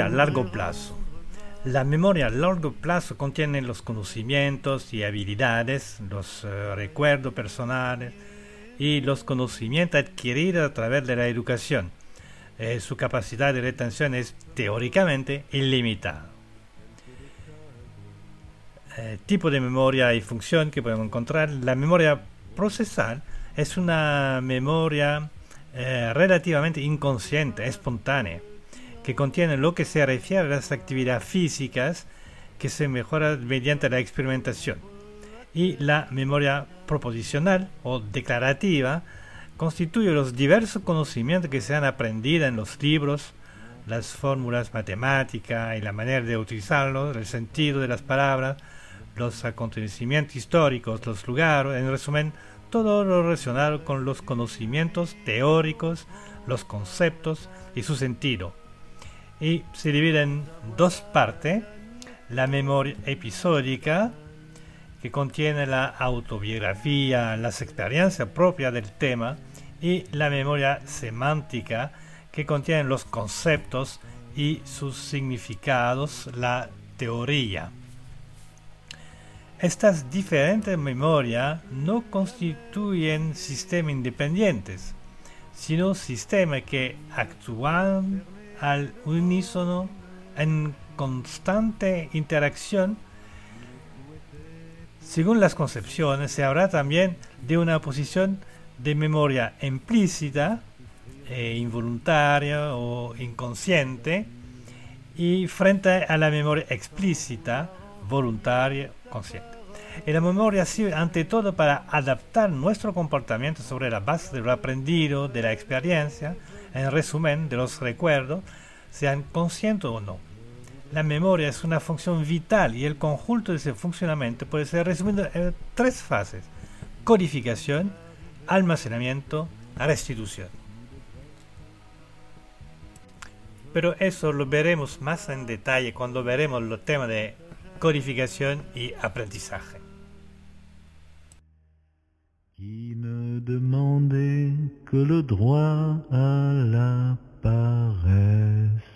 a largo plazo. La memoria a largo plazo contiene los conocimientos y habilidades, los eh, recuerdos personales y los conocimientos adquiridos a través de la educación. Eh, su capacidad de retención es teóricamente ilimitada. Eh, tipo de memoria y función que podemos encontrar. La memoria procesal es una memoria relativamente inconsciente, espontánea que contiene lo que se refiere a las actividades físicas que se mejoran mediante la experimentación. Y la memoria proposicional o declarativa constituye los diversos conocimientos que se han aprendido en los libros, las fórmulas matemáticas y la manera de utilizarlos, el sentido de las palabras, los acontecimientos históricos, los lugares, en resumen, todo lo relacionado con los conocimientos teóricos, los conceptos y su sentido y se divide en dos partes. La memoria episódica, que contiene la autobiografía, las experiencias propias del tema, y la memoria semántica, que contiene los conceptos y sus significados, la teoría. Estas diferentes memorias no constituyen sistemas independientes, sino sistemas que actúan al unísono en constante interacción. Según las concepciones, se habla también de una posición de memoria implícita, e involuntaria o inconsciente, y frente a la memoria explícita, voluntaria, consciente. Y la memoria sirve ante todo para adaptar nuestro comportamiento sobre la base de lo aprendido, de la experiencia, en resumen, de los recuerdos, sean conscientes o no. La memoria es una función vital y el conjunto de ese funcionamiento puede ser resumido en tres fases. Codificación, almacenamiento, restitución. Pero eso lo veremos más en detalle cuando veremos los temas de codificación y aprendizaje. Qui ne demandait que le droit à la paresse.